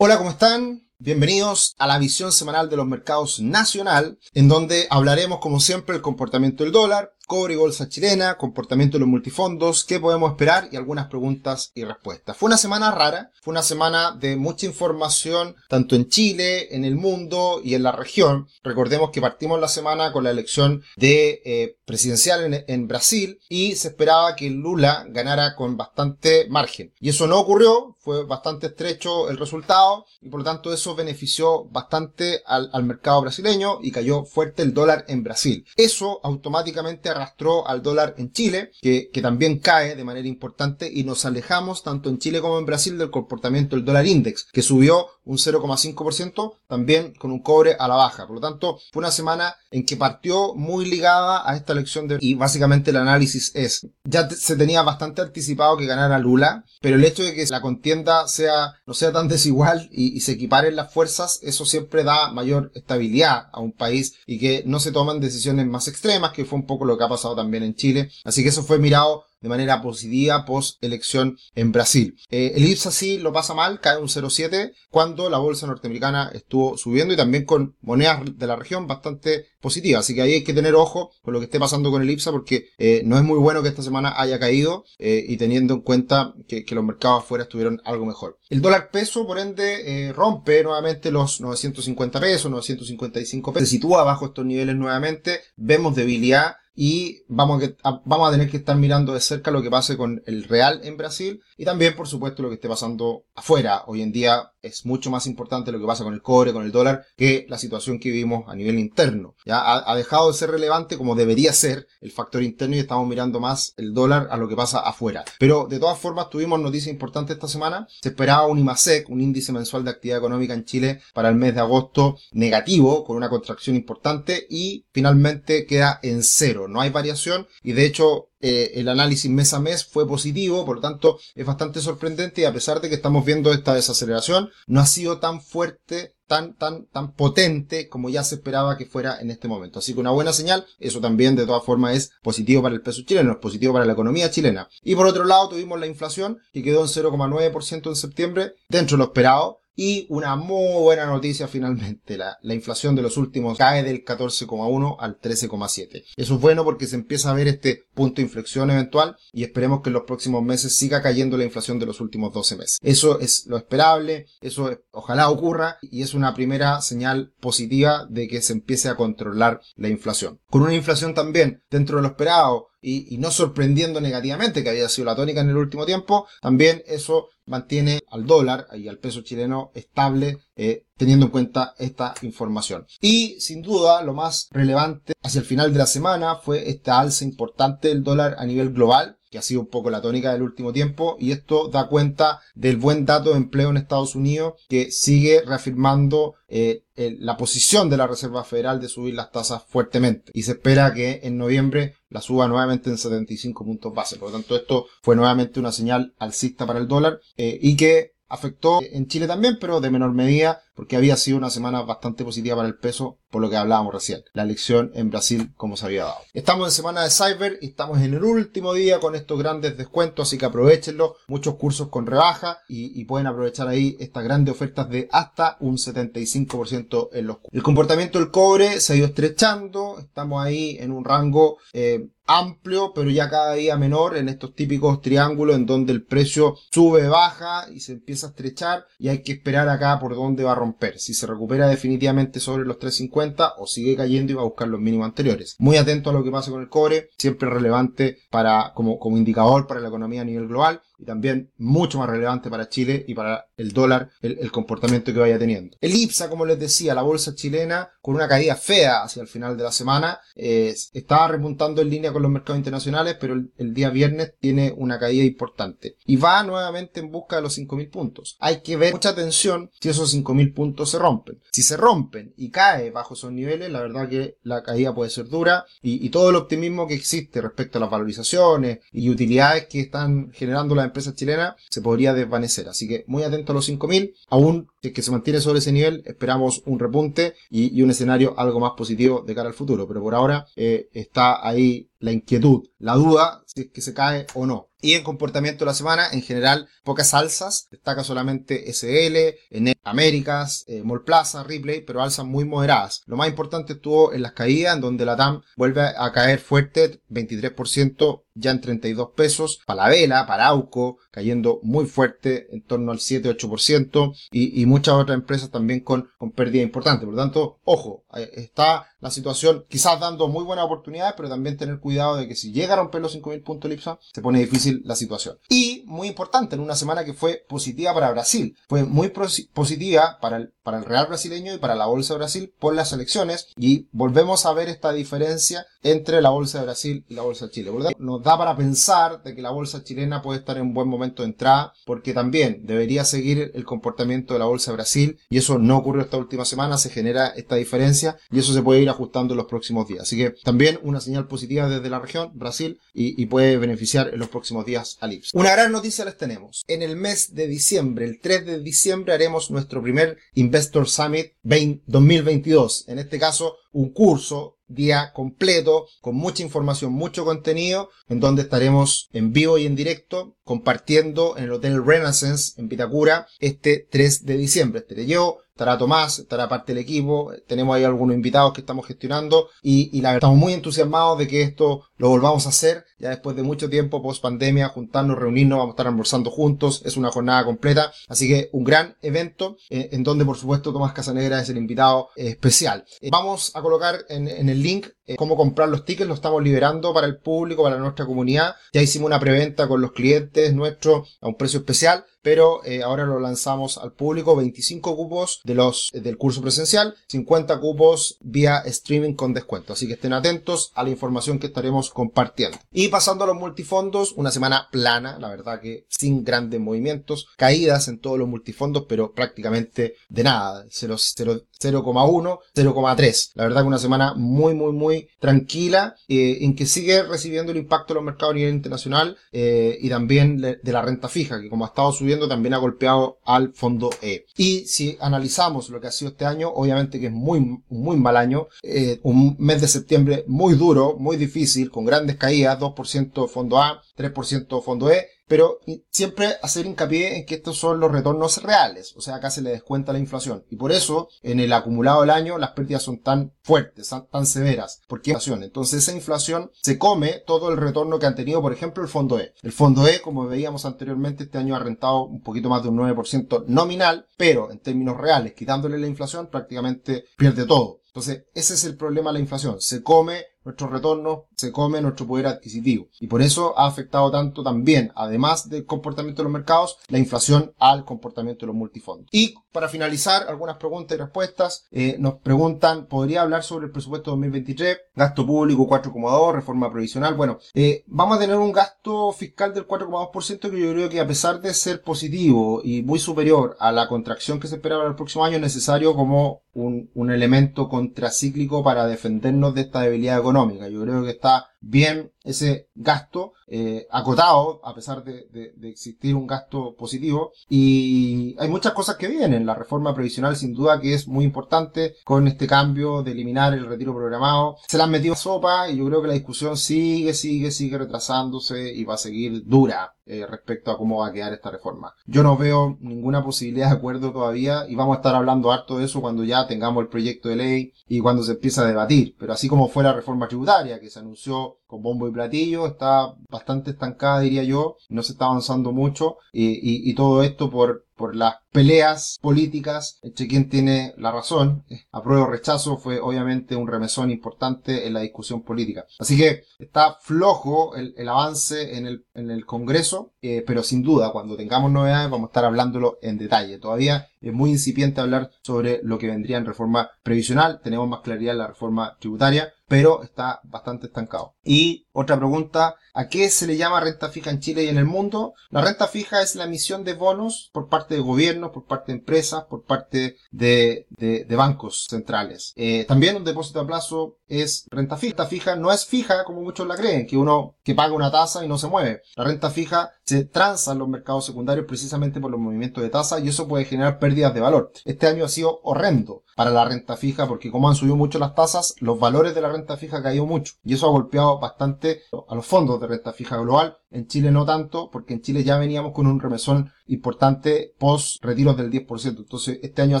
Hola, ¿cómo están? Bienvenidos a la visión semanal de los mercados nacional, en donde hablaremos como siempre el comportamiento del dólar, cobre y bolsa chilena, comportamiento de los multifondos, qué podemos esperar y algunas preguntas y respuestas. Fue una semana rara, fue una semana de mucha información tanto en Chile, en el mundo y en la región. Recordemos que partimos la semana con la elección de eh, presidencial en, Brasil y se esperaba que Lula ganara con bastante margen. Y eso no ocurrió, fue bastante estrecho el resultado y por lo tanto eso benefició bastante al, al, mercado brasileño y cayó fuerte el dólar en Brasil. Eso automáticamente arrastró al dólar en Chile, que, que también cae de manera importante y nos alejamos tanto en Chile como en Brasil del comportamiento del dólar index, que subió un 0,5%, también con un cobre a la baja. Por lo tanto, fue una semana en que partió muy ligada a esta elección de... Y básicamente el análisis es, ya se tenía bastante anticipado que ganara Lula, pero el hecho de que la contienda sea, no sea tan desigual y, y se equiparen las fuerzas, eso siempre da mayor estabilidad a un país y que no se toman decisiones más extremas, que fue un poco lo que pasado también en Chile. Así que eso fue mirado de manera positiva post elección en Brasil. Eh, el IPSA sí lo pasa mal, cae un 0,7 cuando la bolsa norteamericana estuvo subiendo y también con monedas de la región bastante positivas. Así que ahí hay que tener ojo con lo que esté pasando con el IPSA porque eh, no es muy bueno que esta semana haya caído eh, y teniendo en cuenta que, que, los mercados afuera estuvieron algo mejor. El dólar peso, por ende, rompe nuevamente los 950 pesos, 955 pesos, se sitúa bajo estos niveles nuevamente, vemos debilidad y vamos a, vamos a tener que estar mirando de cerca lo que pase con el real en Brasil y también, por supuesto, lo que esté pasando afuera. Hoy en día es mucho más importante lo que pasa con el cobre, con el dólar, que la situación que vivimos a nivel interno. Ya ha, dejado de ser relevante como debería ser el factor interno y estamos mirando más el dólar a lo que pasa afuera. Pero de todas formas tuvimos noticias importantes esta semana. Se esperaba un IMASEC, un índice mensual de actividad económica en Chile para el mes de agosto negativo, con una contracción importante y finalmente queda en cero no hay variación y de hecho eh, el análisis mes a mes fue positivo, por lo tanto es bastante sorprendente y a pesar de que estamos viendo esta desaceleración, no ha sido tan fuerte tan, tan, tan potente como ya se esperaba que fuera en este momento. Así que una buena señal, eso también de todas formas es positivo para el peso chileno, es positivo para la economía chilena. Y por otro lado tuvimos la inflación que quedó en 0,9% en septiembre, dentro de lo esperado, y una muy buena noticia finalmente, la, la inflación de los últimos cae del 14,1 al 13,7. Eso es bueno porque se empieza a ver este punto de inflexión eventual y esperemos que en los próximos meses siga cayendo la inflación de los últimos 12 meses. Eso es lo esperable, eso es, ojalá ocurra y es una primera señal positiva de que se empiece a controlar la inflación. Con una inflación también dentro de lo esperado, y, no sorprendiendo negativamente que había sido la tónica en el último tiempo, también eso mantiene al dólar y al peso chileno estable eh, teniendo en cuenta esta información. Y sin duda lo más relevante hacia el final de la semana fue esta alza importante del dólar a nivel global que ha sido un poco la tónica del último tiempo, y esto da cuenta del buen dato de empleo en Estados Unidos que sigue reafirmando eh, la posición de la Reserva Federal de subir las tasas fuertemente. Y se espera que en noviembre la suba nuevamente en 75 puntos base. Por lo tanto, esto fue nuevamente una señal alcista para el dólar eh, y que afectó en Chile también, pero de menor medida, porque había sido una semana bastante positiva para el peso, por lo que hablábamos recién. La elección en Brasil, como se había dado. Estamos en semana de Cyber y estamos en el último día con estos grandes descuentos, así que aprovechenlo. Muchos cursos con rebaja y, pueden aprovechar ahí estas grandes ofertas de hasta un 75% en los El comportamiento del cobre se ha ido estrechando, estamos ahí en un rango eh, amplio, pero ya cada día menor en estos típicos triángulos en donde el precio sube, baja y se empieza a estrechar y hay que esperar acá por dónde va a romper. Si se recupera definitivamente sobre los 350 o sigue cayendo y va a buscar los mínimos anteriores. Muy atento a lo que pasa con el cobre, siempre relevante para, como, como indicador para la economía a nivel global y también mucho más relevante para Chile y para el dólar el, comportamiento que vaya teniendo. El IPSA, como les decía, la bolsa chilena con una caída fea hacia el final de la semana, eh, estaba repuntando en línea con los mercados internacionales, pero el, día viernes tiene una caída importante y va nuevamente en busca de los 5.000 puntos. Hay que ver mucha atención si esos 5.000 puntos se rompen. Si se rompen y cae bajo esos niveles, la verdad que la caída puede ser dura y, y todo el optimismo que existe respecto a las valorizaciones y utilidades que están generando las empresa chilena se podría desvanecer. Así que muy atento a los 5.000. Aún que se mantiene sobre ese nivel, esperamos un repunte y, un escenario algo más positivo de cara al futuro. Pero por ahora eh, está ahí la inquietud, la duda, que se cae o no. Y en comportamiento de la semana, en general, pocas alzas. Destaca solamente SL, en Américas, eh, Plaza, Ripley, pero alzas muy moderadas. Lo más importante estuvo en las caídas, en donde la TAM vuelve a caer fuerte, 23%, ya en 32 pesos. Palavela, Parauco, cayendo muy fuerte, en torno al 7-8%, y, y, muchas otras empresas también con, con pérdida importante. Por lo tanto, ojo, está la situación quizás dando muy buenas oportunidades, pero también tener cuidado de que si llega a romper los 5.000 puntos Lipsa, se pone difícil la situación. Y muy importante, en una semana que fue positiva para Brasil, fue muy positiva para el, para el Real brasileño y para la Bolsa de Brasil por las elecciones y volvemos a ver esta diferencia entre la Bolsa de Brasil y la Bolsa de Chile. Nos da para pensar de que la Bolsa chilena puede estar en un buen momento de entrada porque también debería seguir el comportamiento de la Bolsa de Brasil y eso no ocurrió esta última semana, se genera esta diferencia y eso se puede ir ajustando en los próximos días. Así que también una señal positiva desde la región, Brasil, y, puede beneficiar en los próximos días al IPS. Una gran noticia les tenemos. En el mes de diciembre, el 3 de diciembre, haremos nuestro primer Investor Summit 2022. En este caso, un curso día completo, con mucha información, mucho contenido, en donde estaremos en vivo y en directo compartiendo en el Hotel Renaissance en Pitacura este 3 de diciembre. Estaré yo, estará Tomás, estará parte del equipo, tenemos ahí algunos invitados que estamos gestionando y, y la verdad estamos muy entusiasmados de que esto lo volvamos a hacer ya después de mucho tiempo post pandemia, juntarnos, reunirnos, vamos a estar almorzando juntos, es una jornada completa, así que un gran evento eh, en donde por supuesto Tomás Casanegra es el invitado eh, especial. Eh, vamos a colocar en, en el link cómo comprar los tickets, lo estamos liberando para el público, para nuestra comunidad, ya hicimos una preventa con los clientes nuestros a un precio especial, pero eh, ahora lo lanzamos al público, 25 cupos de los del curso presencial, 50 cupos vía streaming con descuento, así que estén atentos a la información que estaremos compartiendo. Y pasando a los multifondos, una semana plana, la verdad que sin grandes movimientos, caídas en todos los multifondos, pero prácticamente de nada, 0,1, 0,3. La verdad que una semana muy, muy, muy tranquila, eh, en que sigue recibiendo el impacto de los mercados a nivel internacional eh, y también de, la renta fija, que como ha estado subiendo también ha golpeado al fondo E. Y si analizamos lo que ha sido este año, obviamente que es muy, muy mal año, eh, un mes de septiembre muy duro, muy difícil, con grandes caídas, 2% fondo A, 3% fondo E, pero siempre hacer hincapié en que estos son los retornos reales, o sea, acá se le descuenta la inflación. Y por eso, en el acumulado del año, las pérdidas son tan fuertes, tan, severas, porque inflación. Entonces esa inflación se come todo el retorno que han tenido, por ejemplo, el fondo E. El fondo E, como veíamos anteriormente, este año ha rentado un poquito más de un 9% nominal, pero en términos reales, quitándole la inflación, prácticamente pierde todo. Entonces, ese es el problema de la inflación. Se come nuestro retorno, se come nuestro poder adquisitivo. Y por eso ha afectado tanto también, además del comportamiento de los mercados, la inflación al comportamiento de los multifondos. Y para finalizar, algunas preguntas y respuestas. Eh, nos preguntan, ¿podría hablar sobre el presupuesto 2023? Gasto público 4,2, reforma previsional. Bueno, eh, vamos a tener un gasto fiscal del 4,2% que yo creo que a pesar de ser positivo y muy superior a la contracción que se espera para el próximo año, es necesario como un, un elemento contracíclico para defendernos de esta debilidad económica. Yo creo que está bien ese gasto eh, acotado, a pesar de, existir un gasto positivo. Y hay muchas cosas que vienen. La reforma previsional, sin duda, que es muy importante con este cambio de eliminar el retiro programado. Se la han metido a sopa y yo creo que la discusión sigue, sigue, sigue retrasándose y va a seguir dura eh, respecto a cómo va a quedar esta reforma. Yo no veo ninguna posibilidad de acuerdo todavía y vamos a estar hablando harto de eso cuando ya tengamos el proyecto de ley y cuando se empiece a debatir. Pero así como fue la reforma tributaria que se anunció con bombo y platillo, está bastante estancada diría yo, no se está avanzando mucho y, todo esto por las peleas políticas entre quien tiene la razón. Apruebo o rechazo fue obviamente un remesón importante en la discusión política. Así que está flojo el, avance en el, en el Congreso, eh, pero sin duda cuando tengamos novedades vamos a estar hablándolo en detalle. Todavía es muy incipiente hablar sobre lo que vendría en reforma previsional. Tenemos más claridad en la reforma tributaria, pero está bastante estancado. Y otra pregunta, ¿a qué se le llama renta fija en Chile y en el mundo? La renta fija es la emisión de bonos por parte de gobiernos, por parte de empresas, por parte de, de, bancos centrales. Eh, también un depósito a plazo es renta fija. Fija no es fija como muchos la creen, que uno que paga una tasa y no se mueve. La renta fija se transa en los mercados secundarios precisamente por los movimientos de tasa y eso puede generar pérdidas de valor. Este año ha sido horrendo para la renta fija porque como han subido mucho las tasas, los valores de la renta fija han caído mucho y eso ha golpeado bastante a los fondos de renta fija global. En Chile no tanto porque en Chile ya veníamos con un remesón importante post retiros del 10%. Entonces este año ha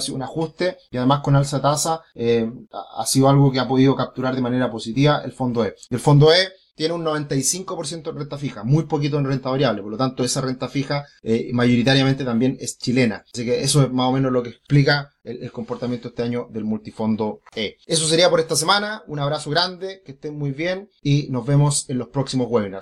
sido un ajuste y además con alza tasa eh, ha sido algo que ha podido capturar de manera positiva el fondo E. el fondo E tiene un 95% de renta fija, muy poquito en renta variable, por lo tanto esa renta fija eh, mayoritariamente también es chilena. Así que eso es más o menos lo que explica el, comportamiento este año del multifondo E. Eso sería por esta semana, un abrazo grande, que estén muy bien y nos vemos en los próximos webinars.